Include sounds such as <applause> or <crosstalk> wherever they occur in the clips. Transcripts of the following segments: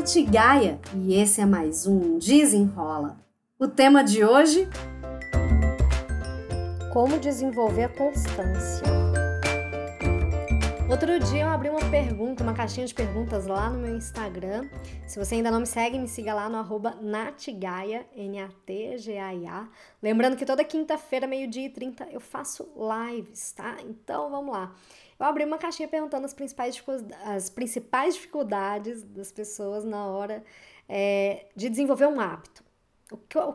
Nath Gaia e esse é mais um Desenrola. O tema de hoje: Como desenvolver a constância. Outro dia eu abri uma pergunta, uma caixinha de perguntas lá no meu Instagram. Se você ainda não me segue, me siga lá no arroba natgaia, N-A-T-G-A-I-A. Lembrando que toda quinta-feira, meio-dia e 30, eu faço lives, tá? Então vamos lá. Eu abri uma caixinha perguntando as principais, as principais dificuldades das pessoas na hora é, de desenvolver um hábito.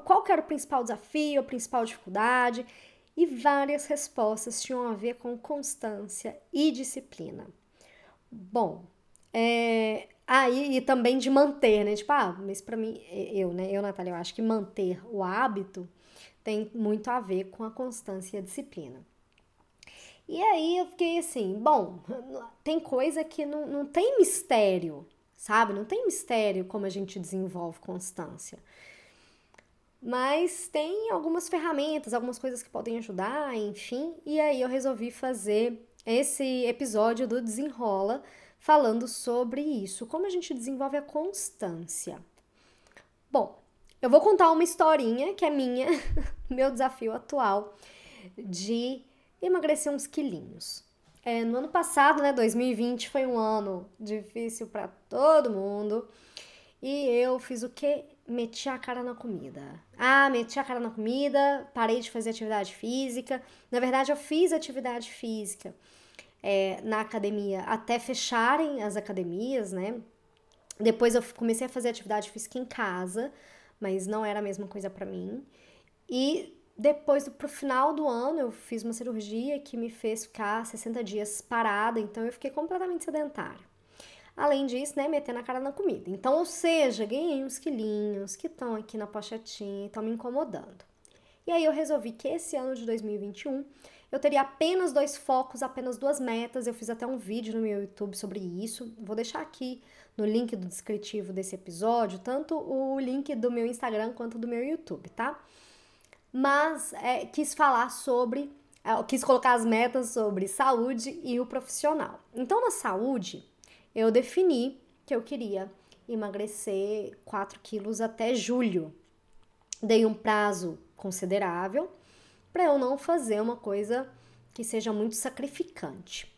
Qual que era o principal desafio, a principal dificuldade? E várias respostas tinham a ver com constância e disciplina. Bom, é, aí e também de manter, né? Tipo, ah, mas para mim, eu, né? Eu, Natália, eu acho que manter o hábito tem muito a ver com a constância e a disciplina. E aí eu fiquei assim, bom, tem coisa que não, não tem mistério, sabe? Não tem mistério como a gente desenvolve constância mas tem algumas ferramentas, algumas coisas que podem ajudar, enfim. E aí eu resolvi fazer esse episódio do Desenrola falando sobre isso, como a gente desenvolve a constância. Bom, eu vou contar uma historinha que é minha, <laughs> meu desafio atual de emagrecer uns quilinhos. É, no ano passado, né, 2020, foi um ano difícil para todo mundo. E eu fiz o que? Meti a cara na comida. Ah, meti a cara na comida, parei de fazer atividade física. Na verdade, eu fiz atividade física é, na academia até fecharem as academias, né? Depois eu comecei a fazer atividade física em casa, mas não era a mesma coisa para mim. E depois, pro final do ano, eu fiz uma cirurgia que me fez ficar 60 dias parada, então eu fiquei completamente sedentária. Além disso, né, metendo a cara na comida. Então, ou seja, ganhei uns quilinhos que estão aqui na pochetinha e estão me incomodando. E aí eu resolvi que esse ano de 2021 eu teria apenas dois focos, apenas duas metas. Eu fiz até um vídeo no meu YouTube sobre isso. Vou deixar aqui no link do descritivo desse episódio, tanto o link do meu Instagram quanto do meu YouTube, tá? Mas é, quis falar sobre, é, quis colocar as metas sobre saúde e o profissional. Então, na saúde, eu defini que eu queria emagrecer 4 quilos até julho. Dei um prazo considerável para eu não fazer uma coisa que seja muito sacrificante.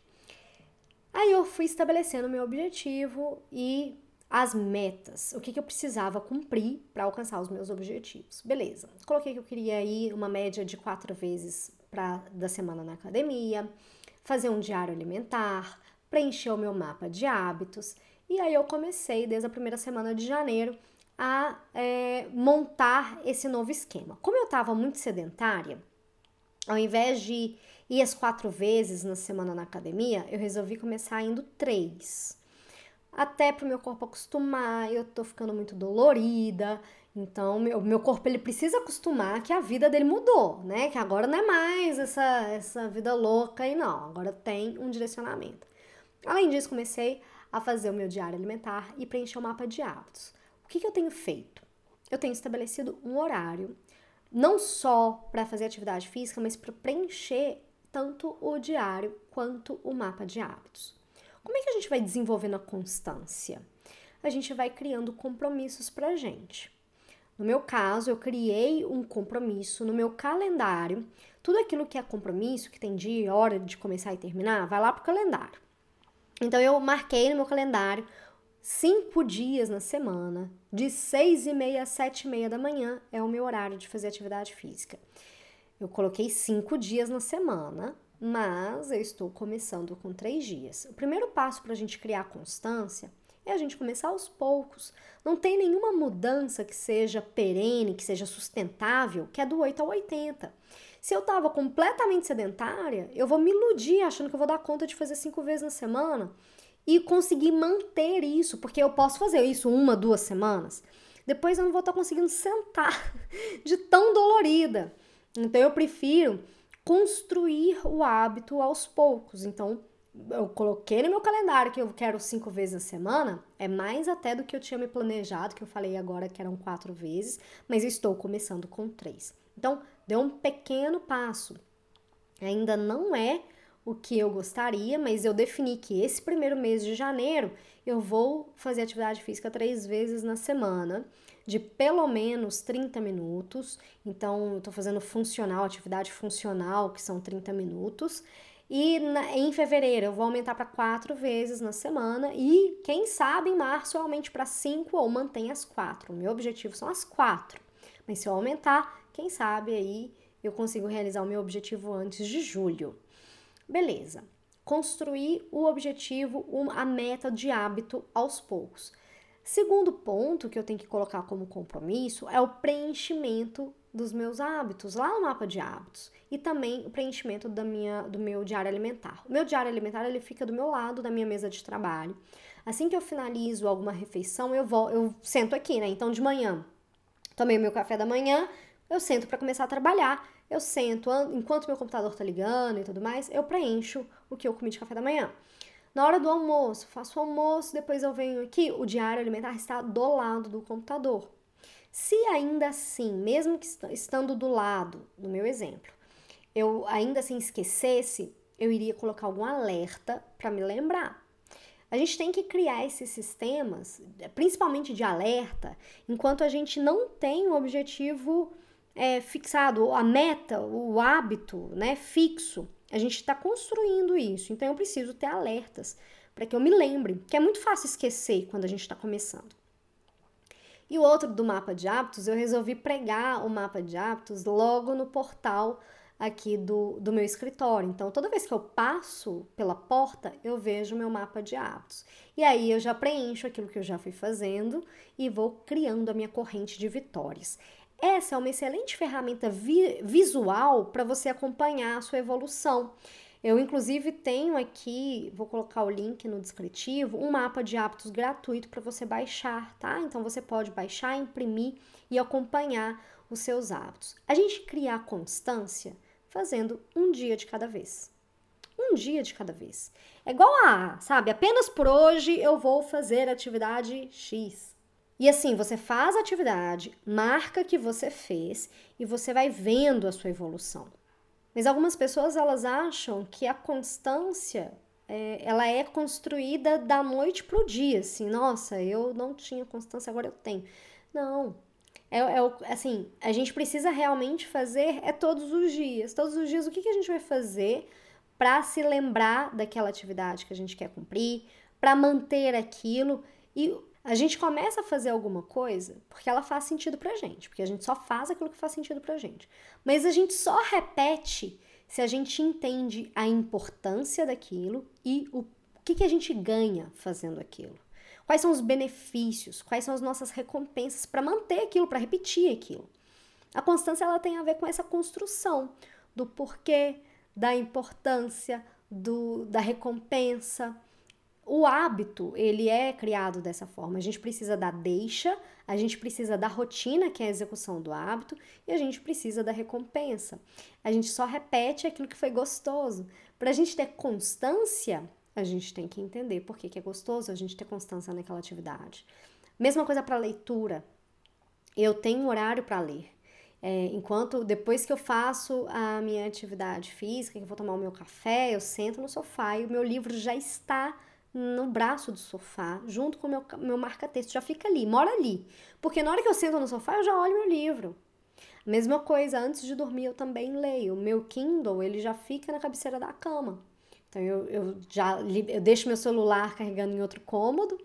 Aí eu fui estabelecendo meu objetivo e as metas, o que, que eu precisava cumprir para alcançar os meus objetivos. Beleza, coloquei que eu queria ir uma média de quatro vezes pra, da semana na academia, fazer um diário alimentar, preencher o meu mapa de hábitos. E aí eu comecei, desde a primeira semana de janeiro, a é, montar esse novo esquema. Como eu estava muito sedentária, ao invés de ir as quatro vezes na semana na academia, eu resolvi começar indo três. Até para o meu corpo acostumar, eu tô ficando muito dolorida, então meu, meu corpo ele precisa acostumar que a vida dele mudou, né? Que agora não é mais essa, essa vida louca e não, agora tem um direcionamento. Além disso, comecei a fazer o meu diário alimentar e preencher o mapa de hábitos. O que, que eu tenho feito? Eu tenho estabelecido um horário, não só para fazer atividade física, mas para preencher tanto o diário quanto o mapa de hábitos. Como é que a gente vai desenvolvendo a constância? A gente vai criando compromissos para a gente. No meu caso, eu criei um compromisso no meu calendário. Tudo aquilo que é compromisso, que tem dia, hora de começar e terminar, vai lá para o calendário. Então eu marquei no meu calendário cinco dias na semana, de seis e meia a sete e meia da manhã é o meu horário de fazer atividade física. Eu coloquei cinco dias na semana, mas eu estou começando com três dias. O primeiro passo para a gente criar constância é a gente começar aos poucos. Não tem nenhuma mudança que seja perene, que seja sustentável, que é do 8 ao 80. Se eu tava completamente sedentária, eu vou me iludir achando que eu vou dar conta de fazer cinco vezes na semana e conseguir manter isso, porque eu posso fazer isso uma, duas semanas. Depois eu não vou estar conseguindo sentar <laughs> de tão dolorida. Então eu prefiro construir o hábito aos poucos. Então eu coloquei no meu calendário que eu quero cinco vezes a semana, é mais até do que eu tinha me planejado, que eu falei agora que eram quatro vezes, mas eu estou começando com três. Então, deu um pequeno passo. Ainda não é o que eu gostaria, mas eu defini que esse primeiro mês de janeiro eu vou fazer atividade física três vezes na semana, de pelo menos 30 minutos. Então, eu tô fazendo funcional, atividade funcional, que são 30 minutos. E na, em fevereiro eu vou aumentar para quatro vezes na semana e quem sabe em março eu aumente para cinco ou mantenha as quatro. O meu objetivo são as quatro. Mas se eu aumentar, quem sabe aí eu consigo realizar o meu objetivo antes de julho. Beleza. Construir o objetivo, a meta de hábito aos poucos. Segundo ponto que eu tenho que colocar como compromisso é o preenchimento dos meus hábitos, lá no mapa de hábitos, e também o preenchimento da minha, do meu diário alimentar. O meu diário alimentar ele fica do meu lado da minha mesa de trabalho. Assim que eu finalizo alguma refeição, eu vou, eu sento aqui, né? Então de manhã, tomei o meu café da manhã, eu sento para começar a trabalhar. Eu sento, enquanto meu computador tá ligando e tudo mais, eu preencho o que eu comi de café da manhã. Na hora do almoço, faço o almoço, depois eu venho aqui, o diário alimentar está do lado do computador. Se ainda assim, mesmo que estando do lado, no meu exemplo, eu ainda assim esquecesse, eu iria colocar algum alerta para me lembrar. A gente tem que criar esses sistemas, principalmente de alerta, enquanto a gente não tem o objetivo é, fixado, a meta, o hábito né, fixo. A gente está construindo isso, então eu preciso ter alertas para que eu me lembre, que é muito fácil esquecer quando a gente está começando. E o outro do mapa de hábitos, eu resolvi pregar o mapa de hábitos logo no portal aqui do, do meu escritório. Então, toda vez que eu passo pela porta, eu vejo o meu mapa de hábitos. E aí eu já preencho aquilo que eu já fui fazendo e vou criando a minha corrente de vitórias. Essa é uma excelente ferramenta vi visual para você acompanhar a sua evolução. Eu, inclusive, tenho aqui, vou colocar o link no descritivo, um mapa de hábitos gratuito para você baixar, tá? Então, você pode baixar, imprimir e acompanhar os seus hábitos. A gente cria a constância fazendo um dia de cada vez. Um dia de cada vez. É igual a, sabe, apenas por hoje eu vou fazer atividade X. E assim, você faz a atividade, marca que você fez e você vai vendo a sua evolução. Mas algumas pessoas elas acham que a constância é, ela é construída da noite para o dia, assim, nossa, eu não tinha constância, agora eu tenho. Não. É, é, assim, a gente precisa realmente fazer é todos os dias. Todos os dias, o que, que a gente vai fazer para se lembrar daquela atividade que a gente quer cumprir, para manter aquilo e a gente começa a fazer alguma coisa porque ela faz sentido pra gente, porque a gente só faz aquilo que faz sentido pra gente. Mas a gente só repete se a gente entende a importância daquilo e o que, que a gente ganha fazendo aquilo. Quais são os benefícios, quais são as nossas recompensas para manter aquilo, para repetir aquilo. A constância ela tem a ver com essa construção do porquê, da importância, do, da recompensa, o hábito, ele é criado dessa forma. A gente precisa da deixa, a gente precisa da rotina, que é a execução do hábito, e a gente precisa da recompensa. A gente só repete aquilo que foi gostoso. Para a gente ter constância, a gente tem que entender por que, que é gostoso a gente ter constância naquela atividade. Mesma coisa para leitura. Eu tenho um horário para ler. É, enquanto depois que eu faço a minha atividade física, que eu vou tomar o meu café, eu sento no sofá e o meu livro já está no braço do sofá, junto com o meu, meu marca-texto, já fica ali, mora ali. Porque na hora que eu sento no sofá, eu já olho meu livro. Mesma coisa, antes de dormir eu também leio. O meu Kindle, ele já fica na cabeceira da cama. Então eu, eu já eu deixo meu celular carregando em outro cômodo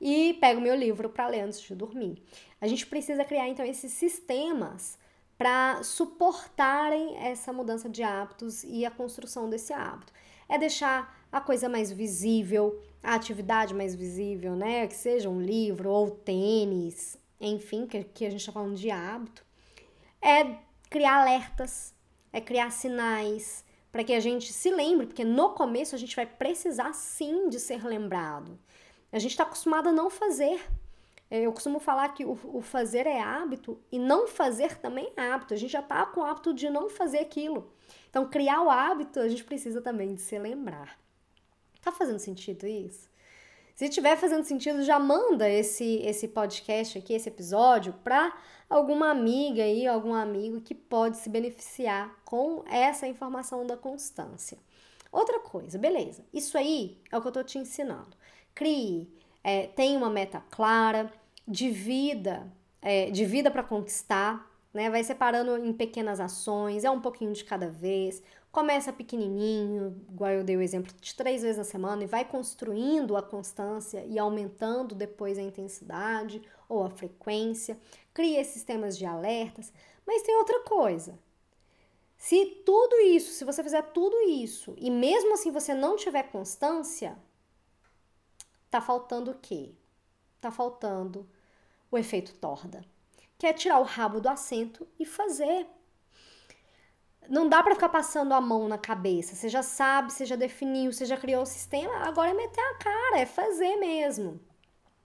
e pego meu livro para ler antes de dormir. A gente precisa criar então esses sistemas para suportarem essa mudança de hábitos e a construção desse hábito. É deixar a coisa mais visível, a atividade mais visível, né? Que seja um livro ou tênis, enfim, que, que a gente está falando de hábito. É criar alertas, é criar sinais para que a gente se lembre, porque no começo a gente vai precisar sim de ser lembrado. A gente está acostumado a não fazer. Eu costumo falar que o, o fazer é hábito e não fazer também é hábito. A gente já está com o hábito de não fazer aquilo. Então, criar o hábito, a gente precisa também de se lembrar. Tá fazendo sentido isso? Se tiver fazendo sentido, já manda esse esse podcast aqui, esse episódio, para alguma amiga aí, algum amigo que pode se beneficiar com essa informação da constância. Outra coisa, beleza. Isso aí é o que eu tô te ensinando. Crie, é, tenha uma meta clara, divida, é, divida para conquistar, né? Vai separando em pequenas ações, é um pouquinho de cada vez. Começa pequenininho, igual eu dei o exemplo de três vezes na semana, e vai construindo a constância e aumentando depois a intensidade ou a frequência. Cria sistemas de alertas. Mas tem outra coisa. Se tudo isso, se você fizer tudo isso e mesmo assim você não tiver constância, tá faltando o quê? Tá faltando o efeito torda, que é tirar o rabo do assento e fazer não dá para ficar passando a mão na cabeça. Você já sabe, você já definiu, você já criou o sistema, agora é meter a cara, é fazer mesmo.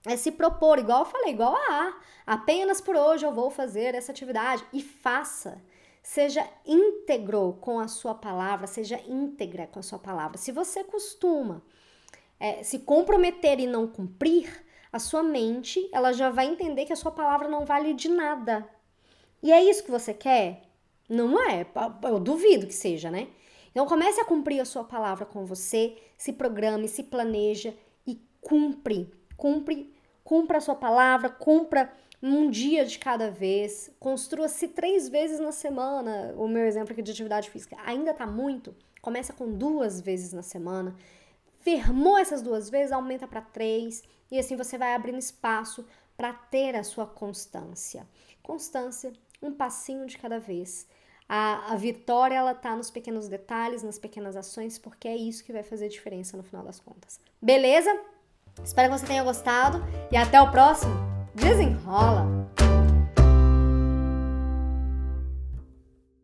É se propor, igual eu falei, igual a A. Apenas por hoje eu vou fazer essa atividade e faça. Seja íntegro com a sua palavra, seja íntegra com a sua palavra. Se você costuma é, se comprometer e não cumprir, a sua mente ela já vai entender que a sua palavra não vale de nada. E é isso que você quer? Não é, eu duvido que seja, né? Então comece a cumprir a sua palavra com você, se programe, se planeja e cumpre, cumpre, cumpra a sua palavra, cumpra um dia de cada vez, construa-se três vezes na semana. O meu exemplo aqui de atividade física ainda tá muito, começa com duas vezes na semana. Firmou essas duas vezes, aumenta para três e assim você vai abrindo espaço para ter a sua constância. Constância, um passinho de cada vez. A, a vitória, ela tá nos pequenos detalhes, nas pequenas ações, porque é isso que vai fazer diferença no final das contas. Beleza? Espero que você tenha gostado e até o próximo. Desenrola!